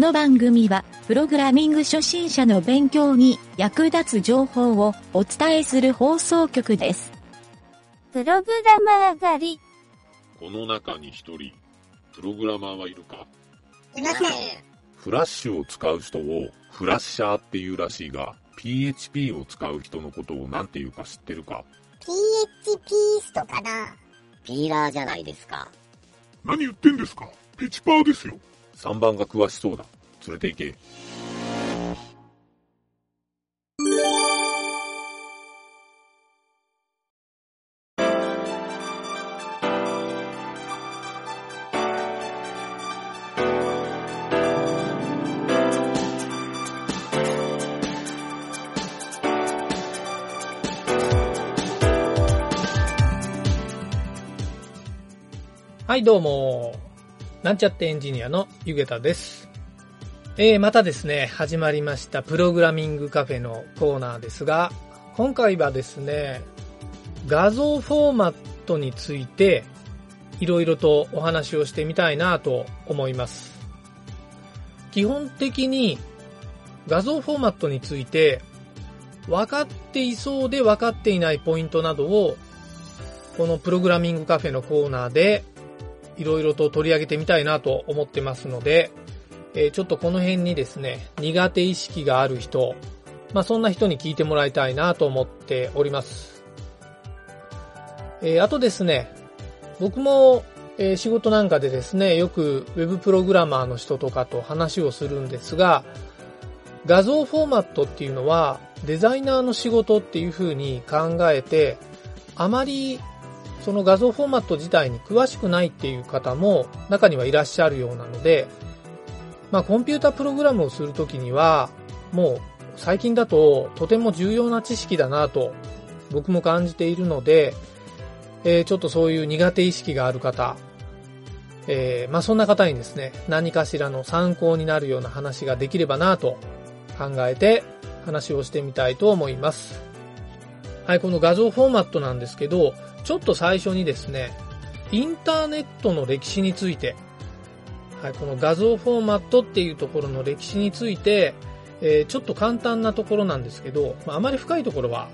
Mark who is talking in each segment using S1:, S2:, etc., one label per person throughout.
S1: の番組は、プログラミング初心者の勉強に役立つ情報をお伝えする放送局です。
S2: プログラマー狩り。
S3: この中に一人、プログラマーはいるか？
S4: いません。
S3: フラッシュを使う人をフラッシャーっていうらしいが、PHP を使う人のことを何て言うか知ってるか
S4: ？PHP ストかな
S5: ピーラーじゃないですか。
S6: 何言ってんですか？ペチパーですよ。
S3: ?3 番が詳しそうだ。連れて行け。
S7: はい、どうも。なんちゃってエンジニアのゆげたです。えー、またですね、始まりましたプログラミングカフェのコーナーですが、今回はですね、画像フォーマットについて、いろいろとお話をしてみたいなと思います。基本的に画像フォーマットについて、分かっていそうで分かっていないポイントなどを、このプログラミングカフェのコーナーでいろいろと取り上げてみたいなと思ってますので、えーちょっとこの辺にですね、苦手意識がある人、まあそんな人に聞いてもらいたいなと思っております。えーあとですね、僕も、えー仕事なんかでですね、よく Web プログラマーの人とかと話をするんですが、画像フォーマットっていうのはデザイナーの仕事っていう風に考えて、あまりその画像フォーマット自体に詳しくないっていう方も中にはいらっしゃるようなので、まあコンピュータプログラムをするときには、もう最近だととても重要な知識だなと僕も感じているので、えーちょっとそういう苦手意識がある方、えーまあそんな方にですね、何かしらの参考になるような話ができればなと考えて話をしてみたいと思います。はい、この画像フォーマットなんですけど、ちょっと最初にですね、インターネットの歴史について、はい、この画像フォーマットっていうところの歴史について、えーちょっと簡単なところなんですけど、まあ、あまり深いところは、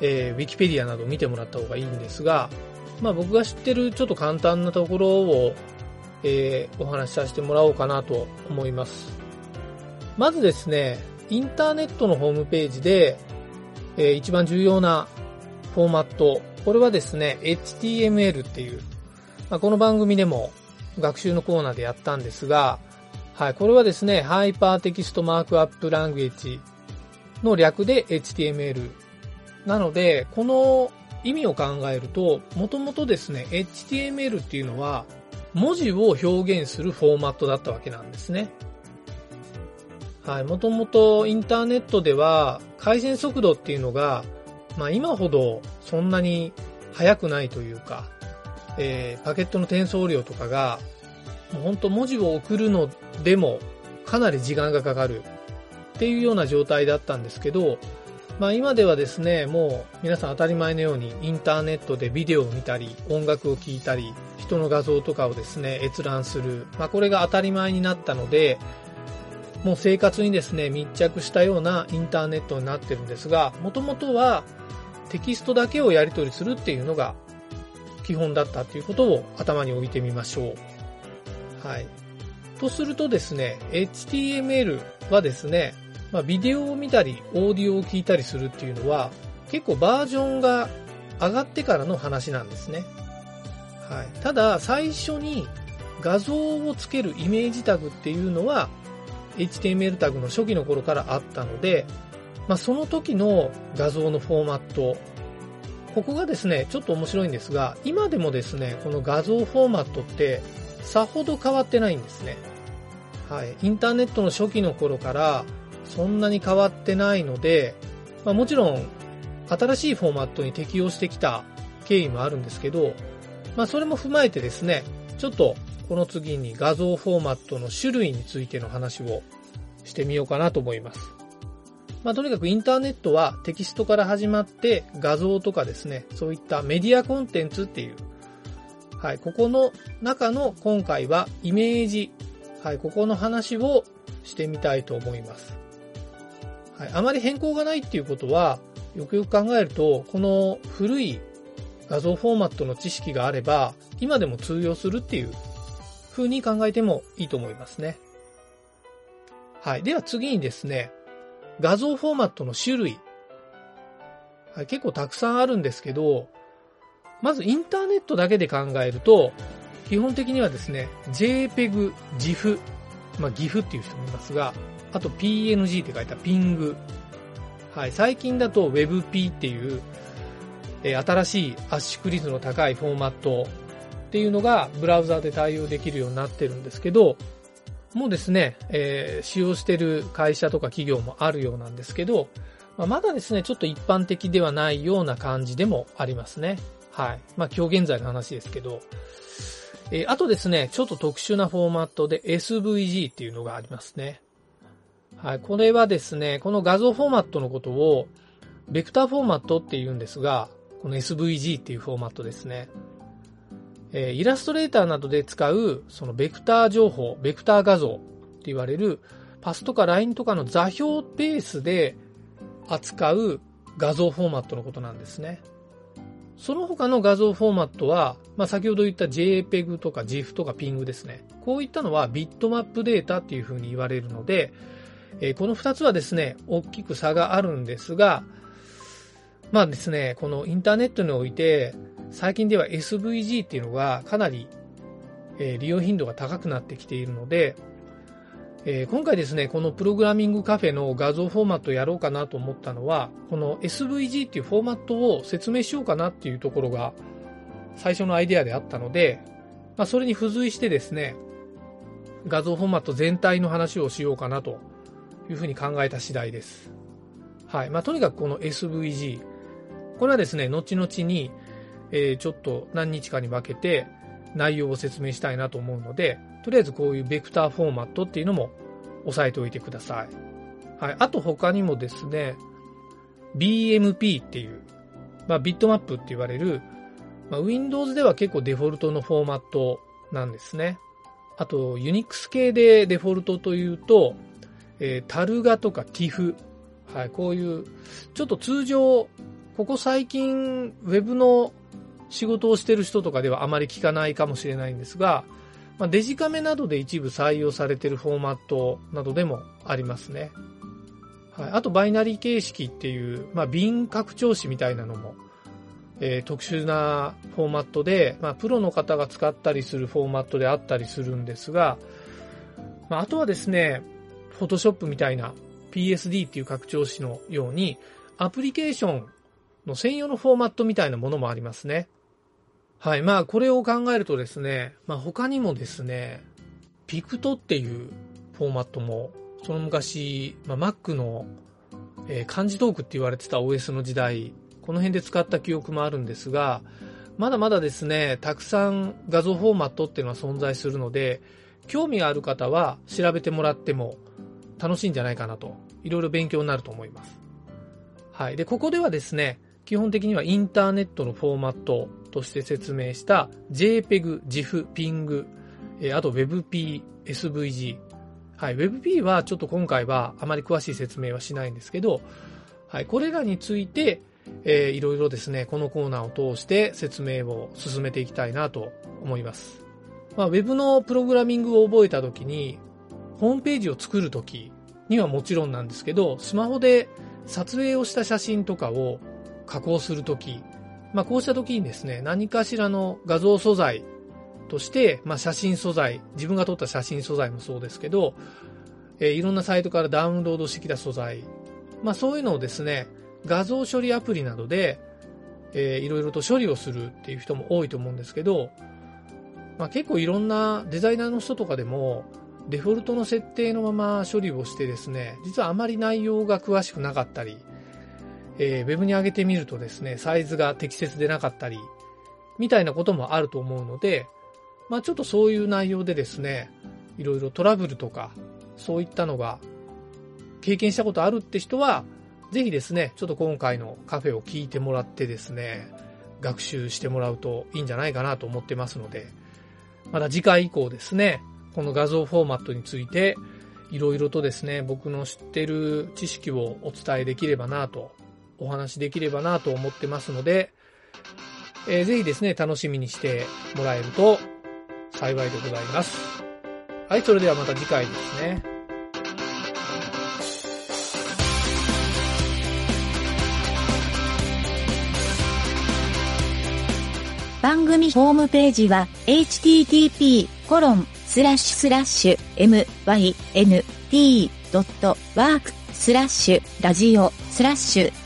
S7: えー、ウィキペディアなど見てもらった方がいいんですが、まあ、僕が知ってるちょっと簡単なところを、えーお話しさせてもらおうかなと思います。まずですね、インターネットのホームページで、えー一番重要なフォーマット、これはですね、HTML っていう、まあ、この番組でも学習のコーナーでやったんですが、はい、これはですね、 Hypertext Markup Language の略で HTML。なので、この意味を考えると、もともとですね、HTML っていうのは、文字を表現するフォーマットだったわけなんですね。はい、もともとインターネットでは、回線速度っていうのが、まあ今ほどそんなに速くないというか、えーパケットの転送量とかが、もう本当文字を送るのでもかなり時間がかかるっていうような状態だったんですけど、まあ今ではですね、もう皆さん当たり前のようにインターネットでビデオを見たり、音楽を聴いたり、人の画像とかをですね、閲覧する。まあこれが当たり前になったので、もう生活にですね、密着したようなインターネットになってるんですが、もともとはテキストだけをやり取りするっていうのが基本だったっていうことを頭に置いてみましょう。はい。とするとですね、HTML はですね、まあ、ビデオを見たり、オーディオを聞いたりするっていうのは、結構バージョンが上がってからの話なんですね。はい。ただ、最初に画像をつけるイメージタグっていうのは、HTML タグの初期の頃からあったので、まあ、その時の画像のフォーマット、ここがですね、ちょっと面白いんですが、今でもですね、この画像フォーマットって、さほど変わってないんですね。はい。インターネットの初期の頃から、そんなに変わってないので、まあ、もちろん、新しいフォーマットに適用してきた経緯もあるんですけど、まあ、それも踏まえてですね、ちょっと、この次に画像フォーマットの種類についての話をしてみようかなと思います。まあ、とにかくインターネットはテキストから始まって画像とかですね、そういったメディアコンテンツっていう、はい、ここの中の今回はイメージ、はい、ここの話をしてみたいと思います。はい。あまり変更がないっていうことは、よくよく考えると、この古い画像フォーマットの知識があれば、今でも通用するっていう風に考えてもいいと思いますね。はい。では次にですね、画像フォーマットの種類。はい、結構たくさんあるんですけど、まずインターネットだけで考えると、基本的にはですね、JPEG、GIF、まあ GIF っていう人もいますが、あと PNG って書いた PING。はい、最近だと WebP っていう、えー新しい圧縮率の高いフォーマットっていうのがブラウザで対応できるようになってるんですけど、もうですね、えー使用してる会社とか企業もあるようなんですけど、まあまだですね、ちょっと一般的ではないような感じでもありますね。はい。まあ今日現在の話ですけど、えーあとですね、ちょっと特殊なフォーマットで SVG っていうのがありますね。はい。これはですね、この画像フォーマットのことを、ベクターフォーマットって言うんですが、この SVG っていうフォーマットですね。えーイラストレーターなどで使う、そのベクター情報、ベクター画像って言われる、パスとかラインとかの座標ベースで扱う画像フォーマットのことなんですね。その他の画像フォーマットは、まあ、先ほど言った JPEG とか GIF とか PING ですね。こういったのはビットマップデータっていう風に言われるので、えーこの二つはですね、大きく差があるんですが、まあですね、このインターネットにおいて、最近では SVG っていうのがかなり、えー利用頻度が高くなってきているので、えー今回ですね、このプログラミングカフェの画像フォーマットをやろうかなと思ったのは、この SVG っていうフォーマットを説明しようかなっていうところが最初のアイデアであったので、まあ、それに付随してですね、画像フォーマット全体の話をしようかなというふうに考えた次第です。はい。まあ、とにかくこの SVG、これはですね、後々に、えーちょっと何日かに分けて内容を説明したいなと思うので、とりあえずこういうベクターフォーマットっていうのも押さえておいてください。はい。あと他にもですね、BMP っていう、まあ、ビットマップって言われる、まあ、Windows では結構デフォルトのフォーマットなんですね。あと、Unix 系でデフォルトというと、えータルガとか TIFF。はい、こういう、ちょっと通常、ここ最近、ウェブの仕事をしてる人とかではあまり聞かないかもしれないんですが、まあ、デジカメなどで一部採用されているフォーマットなどでもありますね。はい、あと、バイナリー形式っていう、まあ、瓶拡張子みたいなのも、えー特殊なフォーマットで、まあ、プロの方が使ったりするフォーマットであったりするんですが、まあ、あとはですね、フォトショップみたいな PSD っていう拡張子のように、アプリケーションの専用のフォーマットみたいなものもありますね。はい。まあ、これを考えるとですね、まあ、他にもですね、ピクトっていうフォーマットも、その昔、まあ、Mac の、えー漢字トークって言われてた OS の時代、この辺で使った記憶もあるんですが、まだまだですね、たくさん画像フォーマットっていうのは存在するので、興味がある方は調べてもらっても楽しいんじゃないかなと、いろいろ勉強になると思います。はい。で、ここではですね、基本的にはインターネットのフォーマットとして説明した JPEG、GIF、PING、えーあと WebP、SVG。はい。WebP はちょっと今回はあまり詳しい説明はしないんですけど、はい。これらについて、えーいろいろですね、このコーナーを通して説明を進めていきたいなと思います。まあ、Web のプログラミングを覚えたときに、ホームページを作るときにはもちろんなんですけど、スマホで撮影をした写真とかを加工するとき、まあ、こうしたときにですね、何かしらの画像素材として、まあ、写真素材、自分が撮った写真素材もそうですけど、えーいろんなサイトからダウンロードしてきた素材、まあ、そういうのをですね、画像処理アプリなどで、えーいろいろと処理をするっていう人も多いと思うんですけど、まあ、結構いろんなデザイナーの人とかでも、デフォルトの設定のまま処理をしてですね、実はあまり内容が詳しくなかったり、えーウェブに上げてみるとですね、サイズが適切でなかったり、みたいなこともあると思うので、まあちょっとそういう内容でですね、いろいろトラブルとか、そういったのが経験したことあるって人は、ぜひですね、ちょっと今回のカフェを聞いてもらってですね、学習してもらうといいんじゃないかなと思ってますので、また次回以降ですね、この画像フォーマットについて、いろいろとですね、僕の知ってる知識をお伝えできればなと、お話できればなと思ってますので、えー、ぜひですね、楽しみにしてもらえると幸いでございます。はい、それではまた次回ですね。
S1: 番組ホームページは http コロンスラッシュスラッシュ mynt.work スラッシュラジオスラッシュ